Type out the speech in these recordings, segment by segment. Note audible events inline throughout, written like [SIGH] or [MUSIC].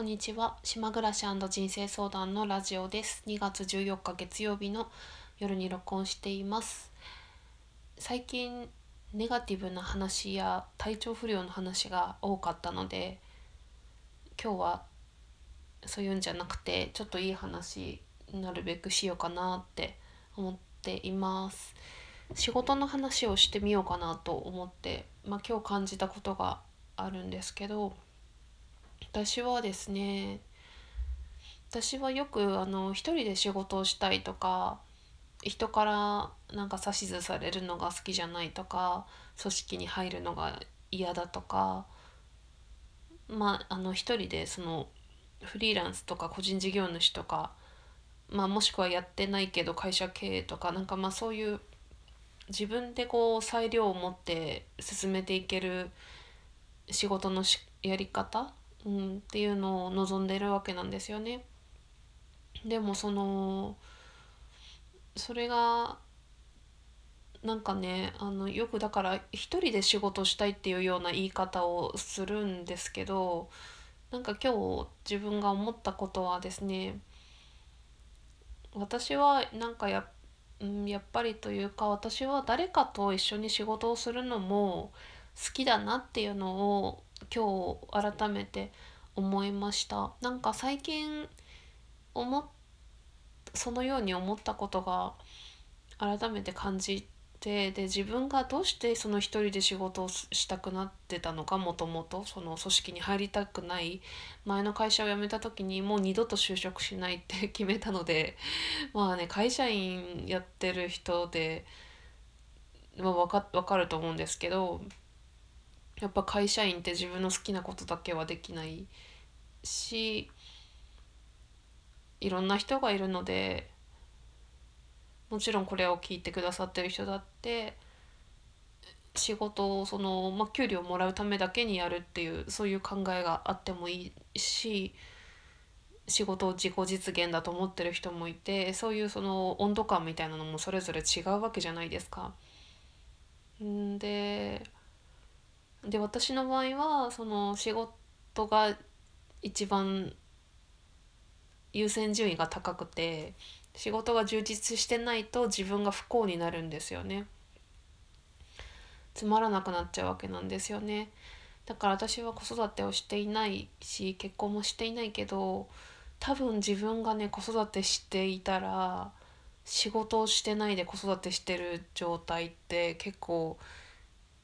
こんにちは。島暮らし人生相談のラジオです。2月14日月曜日の夜に録音しています。最近ネガティブな話や体調不良の話が多かったので今日はそういうんじゃなくてちょっといい話なるべくしようかなって思っています。仕事の話をしてみようかなと思って、まあ、今日感じたことがあるんですけど私はですね私はよくあの一人で仕事をしたいとか人からなんか指図されるのが好きじゃないとか組織に入るのが嫌だとかまああの一人でそのフリーランスとか個人事業主とか、まあ、もしくはやってないけど会社経営とかなんかまあそういう自分でこう裁量を持って進めていける仕事のやり方うん、っていうのを望んでるわけなんですよね。でもそのそれがなんかねあのよくだから一人で仕事したいっていうような言い方をするんですけどなんか今日自分が思ったことはですね私はなんかや,、やっぱりというか私は誰かと一緒に仕事をするのも好きだなっていうのを今日改めて思いました。なんか最近思そのように思ったことが改めて感じてで自分がどうしてその一人で仕事をしたくなってたのかもともとその組織に入りたくない。前の会社を辞めた時にもう二度と就職しないって [LAUGHS] 決めたのでまあね会社員やってる人で、まあ、分か分かると思うんですけどやっぱ会社員って自分の好きなことだけはできないしいろんな人がいるのでもちろんこれを聞いてくださってる人だって仕事をその、まあ、給料をもらうためだけにやるっていうそういう考えがあってもいいし仕事を自己実現だと思ってる人もいてそういうその温度感みたいなのもそれぞれ違うわけじゃないですか。んでで私の場合はその仕事が一番優先順位が高くて仕事が充実してないと自分が不幸になるんですよね。つまらなくなっちゃうわけなんですよね。だから私は子育てをしていないし結婚もしていないけど多分自分がね子育てしていたら仕事をしてないで子育てしてる状態って結構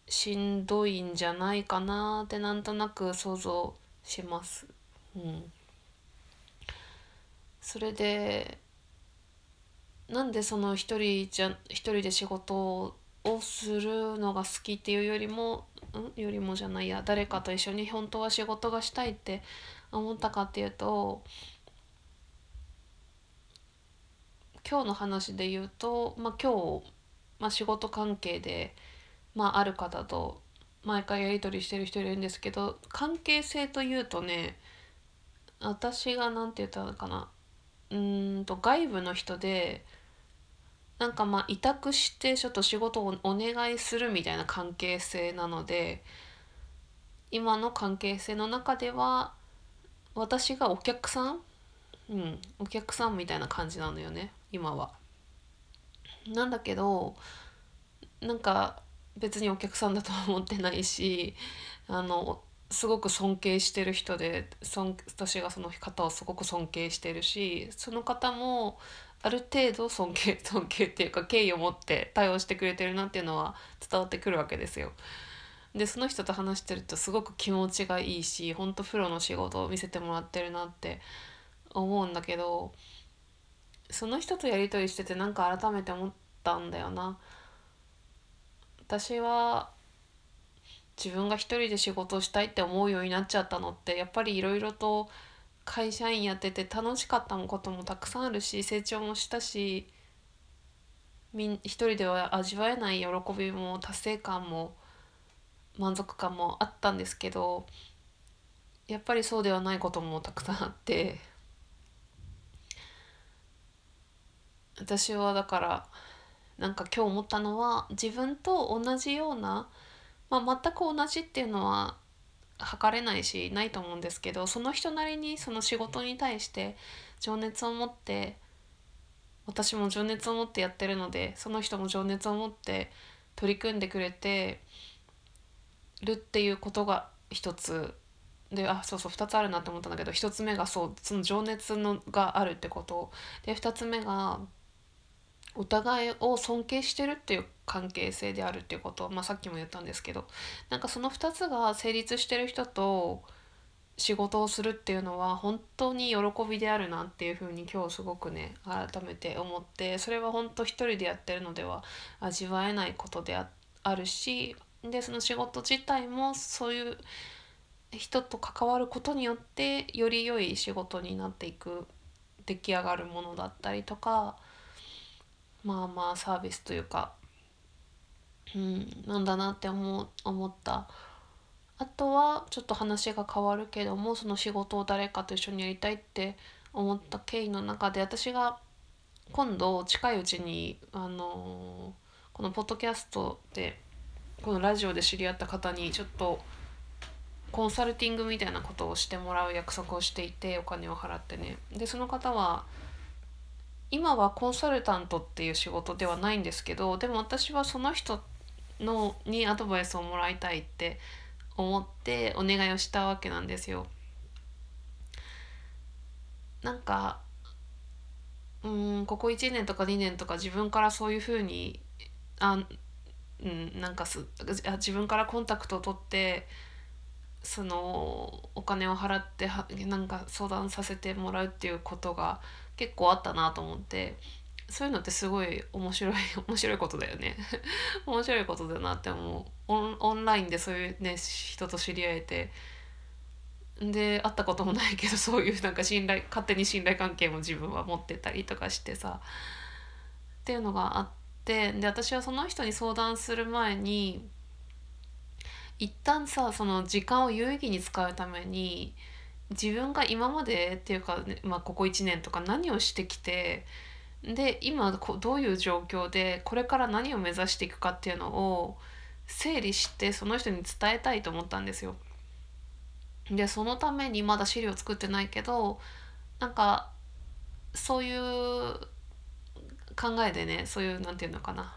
しんどいんじゃないかなってなんとなく想像します。うん、それでなんでその一人じゃ一人で仕事をするのが好きっていうよりもん？よりもじゃないや。誰かと一緒に本当は仕事がしたいって思ったかっていうと今日の話で言うと、まあ、今日、まあ、仕事関係でまあ、ある方と毎回やり取りしてる人いるんですけど関係性というとね私が何て言ったのかなうんと外部の人でなんかまあ委託してちょっと仕事をお願いするみたいな関係性なので今の関係性の中では私がお客さんうんお客さんみたいな感じなのよね今は。なんだけどなんか別にお客さんだとは思ってないしあのすごく尊敬してる人で私がその方をすごく尊敬してるしその方もある程度尊敬 [LAUGHS] 尊敬っていうか敬意を持って対応してくれてるなっていうのは伝わってくるわけですよ。でその人と話してるとすごく気持ちがいいしほんとプロの仕事を見せてもらってるなって思うんだけどその人とやり取りしててなんか改めて思ったんだよな。私は自分が一人で仕事したいって思うようになっちゃったのってやっぱりいろいろと会社員やってて楽しかったこともたくさんあるし成長もしたしみん一人では味わえない喜びも達成感も満足感もあったんですけどやっぱりそうではないこともたくさんあって私はだからなんか今日思ったのは自分と同じような、まあ、全く同じっていうのは測れないしないと思うんですけどその人なりにその仕事に対して情熱を持って私も情熱を持ってやってるのでその人も情熱を持って取り組んでくれてるっていうことが一つ。であそうそう2つあるなって思ったんだけど1つ目がそうその情熱のがあるってこと。で2つ目がお互いを尊敬してるっていう関係性であるっていうこと、まあ、さっきも言ったんですけどなんかその2つが成立してる人と仕事をするっていうのは本当に喜びであるなっていうふうに今日すごくね改めて思ってそれは本当一人でやってるのでは味わえないことであるしでその仕事自体もそういう人と関わることによってより良い仕事になっていく出来上がるものだったりとかまあまあサービスというか、うん、なんだなって思思った。あとはちょっと話が変わるけどもその仕事を誰かと一緒にやりたいって思った経緯の中で私が今度近いうちにあのこのポッドキャストでこのラジオで知り合った方にちょっとコンサルティングみたいなことをしてもらう約束をしていてお金を払ってねでその方は今はコンサルタントっていう仕事ではないんですけどでも私はその人のにアドバイスをもらいたいって思ってお願いをしたわけなんですよ。なんかうんここ1年とか2年とか自分からそういうふうにあうんなんかす自分からコンタクトを取ってそのお金を払ってはなんか相談させてもらうっていうことが結構あったなと思ってそういうのってすごい面白い [LAUGHS] 面白いことだよね。[LAUGHS] 面白いことだなって思う。オンラインでそういうね人と知り合えて。で会ったこともないけどそういうなんか信頼勝手に信頼関係も自分は持ってたりとかしてさ。っていうのがあってで私はその人に相談する前に一旦さその時間を有意義に使うために自分が今までっていうか、ね、まあ、ここ1年とか何をしてきてで今こどういう状況でこれから何を目指していくかっていうのを整理してその人に伝えたいと思ったんですよ。でそのためにまだ資料作ってないけどなんかそういう考えでねそういう何て言うのかな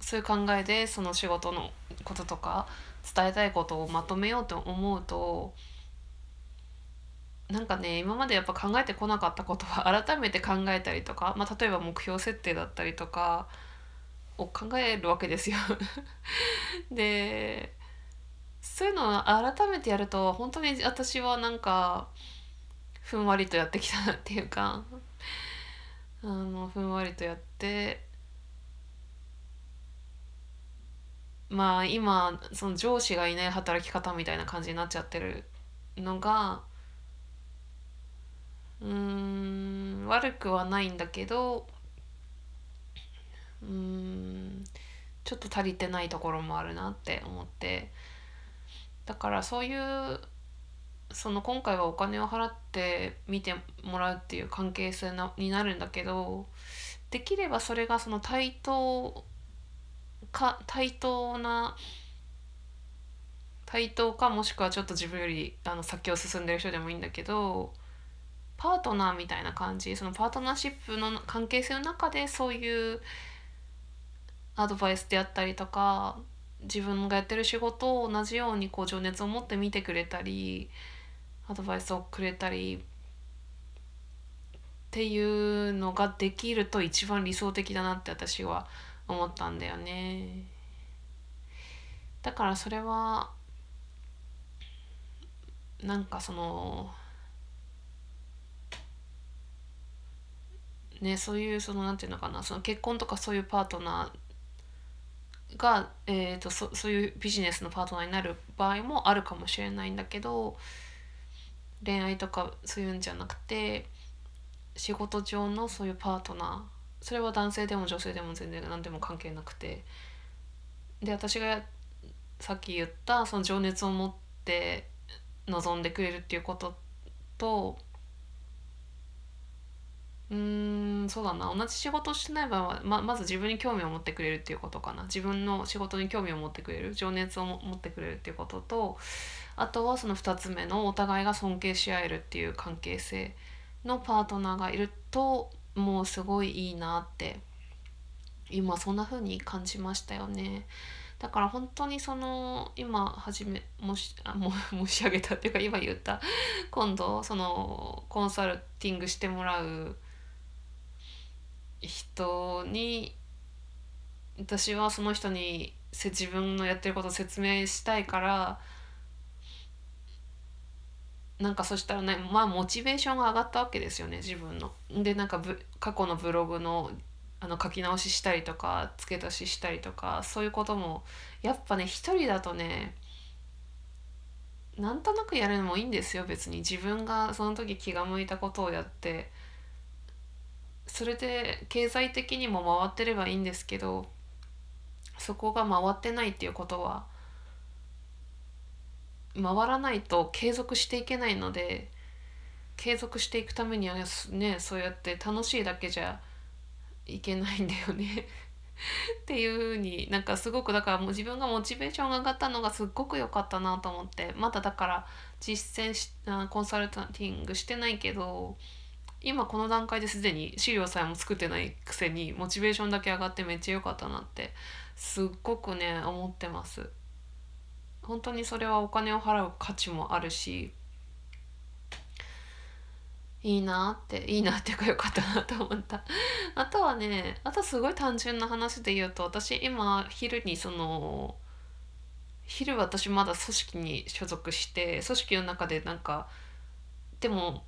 そういう考えでその仕事のこととか伝えたいことをまとめようと思うとなんかね今までやっぱ考えてこなかったことは [LAUGHS] 改めて考えたりとか、まあ、例えば目標設定だったりとかを考えるわけですよ。[LAUGHS] でそういうのを改めてやると本当に私はなんかふんわりとやってきたなっていうか [LAUGHS] あのふんわりとやってまあ今その上司がいない働き方みたいな感じになっちゃってるのがうん悪くはないんだけどうんちょっと足りてないところもあるなって思って。だからそういうその今回はお金を払って見てもらうっていう関係性なになるんだけどできればそれがその対等か対等な対等かもしくはちょっと自分よりあの先を進んでる人でもいいんだけどパートナーみたいな感じそのパートナーシップの関係性の中でそういうアドバイスであったりとか自分がやってる仕事を同じようにこう情熱を持って見てくれたりアドバイスをくれたりっていうのができると一番理想的だなって私は思ったんだよね。だからそれはなんかそのねそういうそのなんていうのかなその結婚とかそういうパートナーが、えーと、そそういうビジネスのパートナーになる場合もあるかもしれないんだけど恋愛とかそういうんじゃなくて仕事上のそういうパートナーそれは男性でも女性でも全然何でも関係なくてで私がさっき言ったその情熱を持って望んでくれるっていうこととうーんそうだな。同じ仕事してない場合はままず自分に興味を持ってくれるっていうことかな。自分の仕事に興味を持ってくれる。情熱を持ってくれるっていうこととあとはその2つ目のお互いが尊敬し合えるっていう関係性のパートナーがいるともうすごいいいなって今そんな風に感じましたよね。だから本当にその今初めもしあも申し上げたっていうか今言った今度そのコンサルティングしてもらう人に私はその人に自分のやってることを説明したいからなんかそしたらねまあモチベーションが上がったわけですよね自分の。でなんか過去のブログのあの書き直ししたりとか付け足ししたりとかそういうこともやっぱね一人だとねなんとなくやるのもいいんですよ別に自分がその時気が向いたことをやってそれで経済的にも回ってればいいんですけどそこが回ってないっていうことは回らないと継続していけないので継続していくためにはねそうやって楽しいだけじゃいけないんだよね。[LAUGHS] っていう風になんかすごくだからもう自分がモチベーションが上がったのがすっごく良かったなと思ってまだだから実践しコンサルタンティングしてないけど今この段階ですでに資料さえも作ってないくせにモチベーションだけ上がってめっちゃ良かったなってすっごくね思ってます。本当にそれはお金を払う価値もあるしいいなっていいなっていうかよかったなと思った。あとはねあとすごい単純な話で言うと私今昼にその昼私まだ組織に所属して組織の中でなんかでも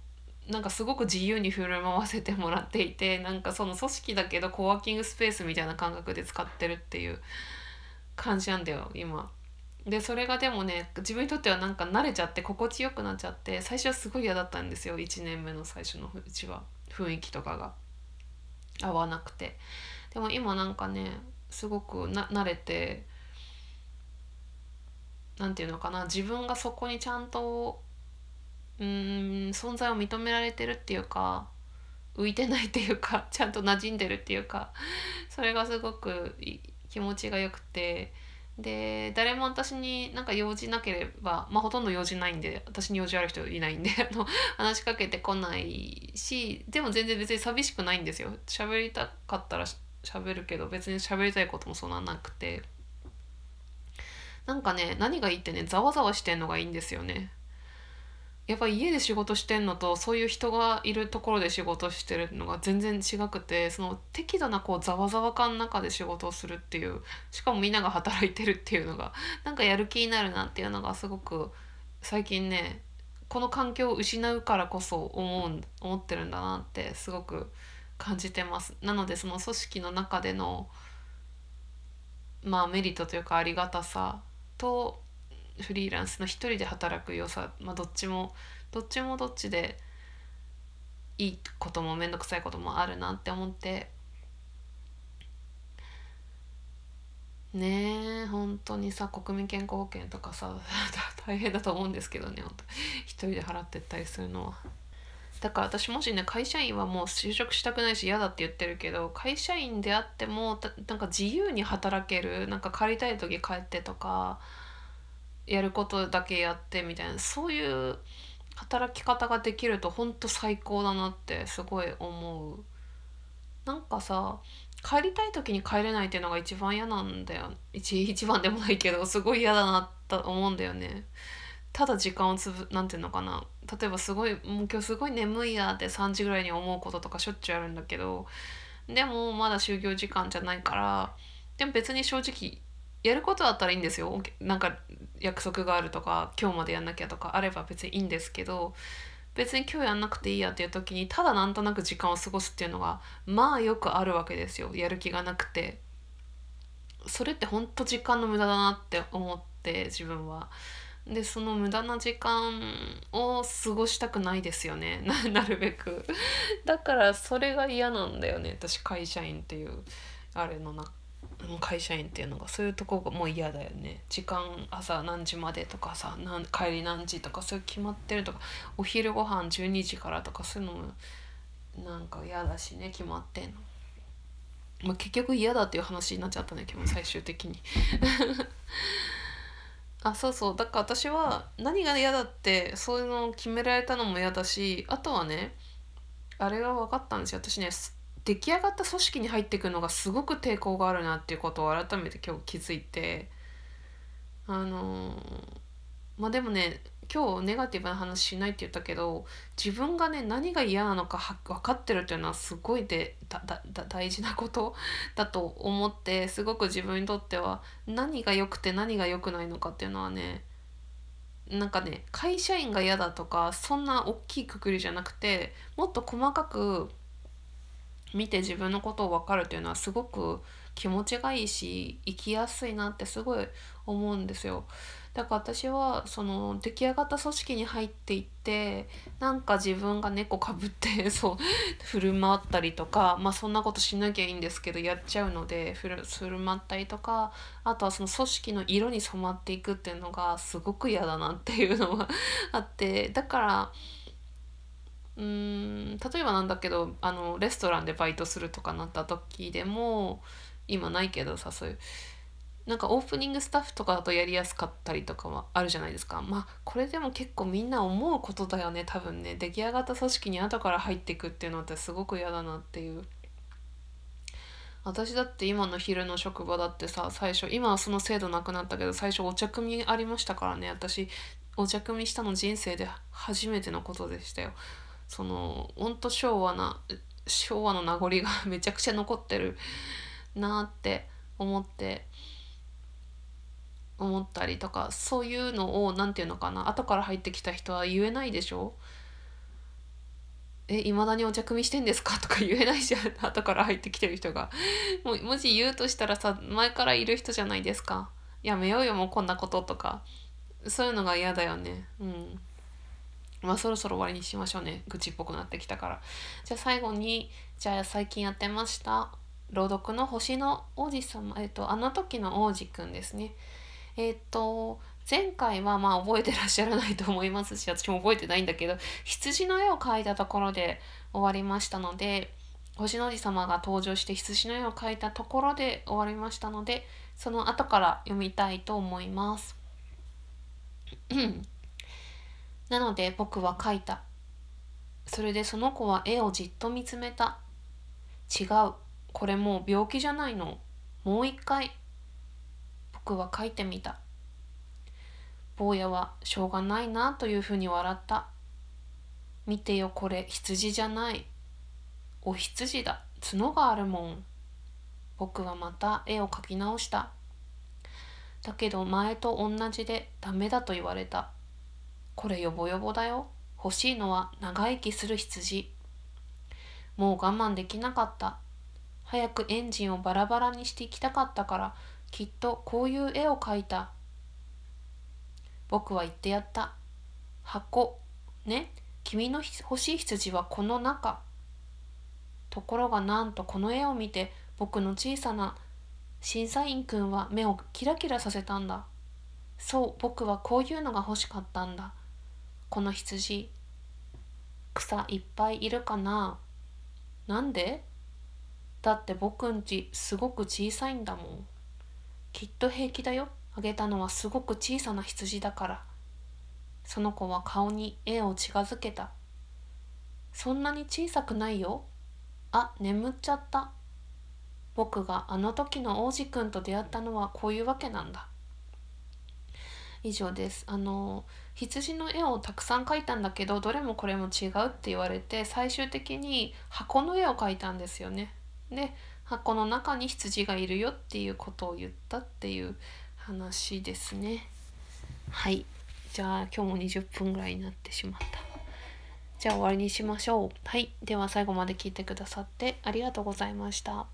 なんかすごく自由に振る舞わせてもらっていてなんかその組織だけどコワーキングスペースみたいな感覚で使ってるっていう感じなんだよ今。でそれがでもね自分にとってはなんか慣れちゃって心地よくなっちゃって最初はすごい嫌だったんですよ1年目の最初のうちは。雰囲気とかが。合わなくて。でも今なんかねすごくな慣れて何て言うのかな自分がそこにちゃんとうん存在を認められてるっていうか浮いてないっていうか [LAUGHS] ちゃんと馴染んでるっていうかそれがすごく気持ちがよくて。で誰も私になんか用事なければ、まあ、ほとんど用事ないんで私に用事ある人いないんで [LAUGHS] 話しかけてこないしでも全然別に寂しくないんですよ。喋りたかったら喋るけど別に喋りたいこともそんななくて。なんかね何がいいってねざわざわしてんのがいいんですよね。やっぱ家で仕事してんのとそういう人がいるところで仕事してるのが全然違くてその適度なこうざわざわ感の中で仕事をするっていうしかもみんなが働いてるっていうのがなんかやる気になるなっていうのがすごく最近ねこの環境を失うからこそ思う思ってるんだなってすごく感じてます。なのでその組織の中でのまあメリットというかありがたさとフリーランスの一人で働く良さ、まあ、どっちもどっちもどっちでいいことも面倒くさいこともあるなって思ってねえ本当にさ国民健康保険とかさ [LAUGHS] 大変だと思うんですけどね本当一人で払ってったりするのは。だから私もしね会社員はもう就職したくないし嫌だって言ってるけど会社員であってもなんか自由に働けるなんか借りたい時帰ってとかやることだけやってみたいなそういう働き方ができるとほんと最高だなってすごい思う。なんかさ帰りたい時に帰れないっていうのが一番嫌なんだよ。一一番でもないけどすごい嫌だなと思うんだよね。ただ時間をつぶなんていうのかな。例えばすごいもう今日すごい眠いやって3時ぐらいに思うこととかしょっちゅうあるんだけどでもまだ就業時間じゃないからでも別に正直やることあったらいいんですよ。なんか約束があるとか今日までやんなきゃとかあれば別にいいんですけど別に今日やんなくていいやっていう時にただなんとなく時間を過ごすっていうのがまあよくあるわけですよ。やる気がなくて。それってほんと時間の無駄だなって思って自分は。でその無駄な時間を過ごしたくないですよね。[LAUGHS] なるべく。だからそれが嫌なんだよね。私会社員っていうあれの中会社員っていうのがそういうとこがもう嫌だよね。時間朝何時までとかさ帰り何時とかそういう決まってるとかお昼ご飯12時からとかそういうのもなんか嫌だしね決まってんの。まあ、結局嫌だっていう話になっちゃったね [LAUGHS] 今日最終的に。[LAUGHS] あそうそう。だから私は何が嫌だってそういうのを決められたのも嫌だしあとはねあれが分かったんですよ。私ね出来上がった組織に入っていくのがすごく抵抗があるなっていうことを改めて今日気づいてあの、まあでもね今日ネガティブな話しないって言ったけど自分がね何が嫌なのか分かってるっていうのはすごいで大事なこと [LAUGHS] だと思ってすごく自分にとっては何が良くて何が良くないのかっていうのはねなんかね会社員が嫌だとかそんな大きいくくりじゃなくてもっと細かく見て自分のことを分かるっていうのはすごく気持ちがいいし生きやすいなってすごい思うんですよ。だから私はその出来上がった組織に入っていってなんか自分が猫かぶって [LAUGHS] そう振る舞ったりとかまあそんなことしなきゃいいんですけどやっちゃうので振る振る舞ったりとかあとはその組織の色に染まっていくっていうのがすごく嫌だなっていうのがあってだからうん例えばなんだけどあのレストランでバイトするとかなった時でも今ないけどさそういうなんかオープニングスタッフとかだとやりやすかったりとかはあるじゃないですか。まあこれでも結構みんな思うことだよね多分ね。出来上がった組織に後から入っていくっていうのってすごく嫌だなっていう。私だって今の昼の職場だってさ最初今はその制度なくなったけど最初お茶組みありましたからね。私お茶組みしたの人生で初めてのことでしたよ。そのほんと昭和な昭和の名残が [LAUGHS] めちゃくちゃ残ってるなって思って思ったりとかそういうのを何て言うのかな後から入ってきた人は言えないでしょえ、いまだにお茶組みしてんですか？とか言えないじゃん。[LAUGHS] 後から入ってきてる人が。ももし言うとしたらさ、前からいる人じゃないですか。やめようよ、もうこんなこととか。そういうのが嫌だよね。うん。まあそろそろ終わりにしましょうね。愚痴っぽくなってきたから。じゃあ最後に、じゃあ最近やってました。朗読の星の王子様、えっと、あの時の王子くんですね。えっ、と前回はまあ覚えてらっしゃらないと思いますし私も覚えてないんだけど羊の絵を描いたところで終わりましたので星の王子様が登場して羊の絵を描いたところで終わりましたのでその後から読みたいと思います。なので僕は描いた。それでその子は絵をじっと見つめた。違う。これもう病気じゃないの。もう一回僕は書いてみた。坊やはしょうがないなというふうに笑った。見てよこれ羊じゃない。お羊だ。角があるもん。僕はまた絵を描き直した。だけど前と同じでダメだと言われた。これヨボヨボだよ。欲しいのは長生きする羊。もう我慢できなかった。早くエンジンをバラバラにしていきたかったからきっとこういう絵を描いた。僕は言ってやった。箱。ね。君の欲しい羊はこの中。ところがなんとこの絵を見て僕の小さな審査員くんは目をキラキラさせたんだ。そう、僕はこういうのが欲しかったんだ。この羊。草いっぱいいるかな？なんで？だって僕んちすごく小さいんだもん。きっと平気だよ。あげたのはすごく小さな羊だから。その子は顔に絵を近づけた。そんなに小さくないよ。あ、眠っちゃった。僕があの時の王子くんと出会ったのはこういうわけなんだ。以上です。あの羊の絵をたくさん描いたんだけどどれもこれも違うって言われて最終的に箱の絵を描いたんですよね。で箱の中に羊がいるよっていうことを言ったっていう話ですね。はい。じゃあ今日も20分ぐらいになってしまった。じゃあ終わりにしましょう。はい。では最後まで聞いてくださってありがとうございました。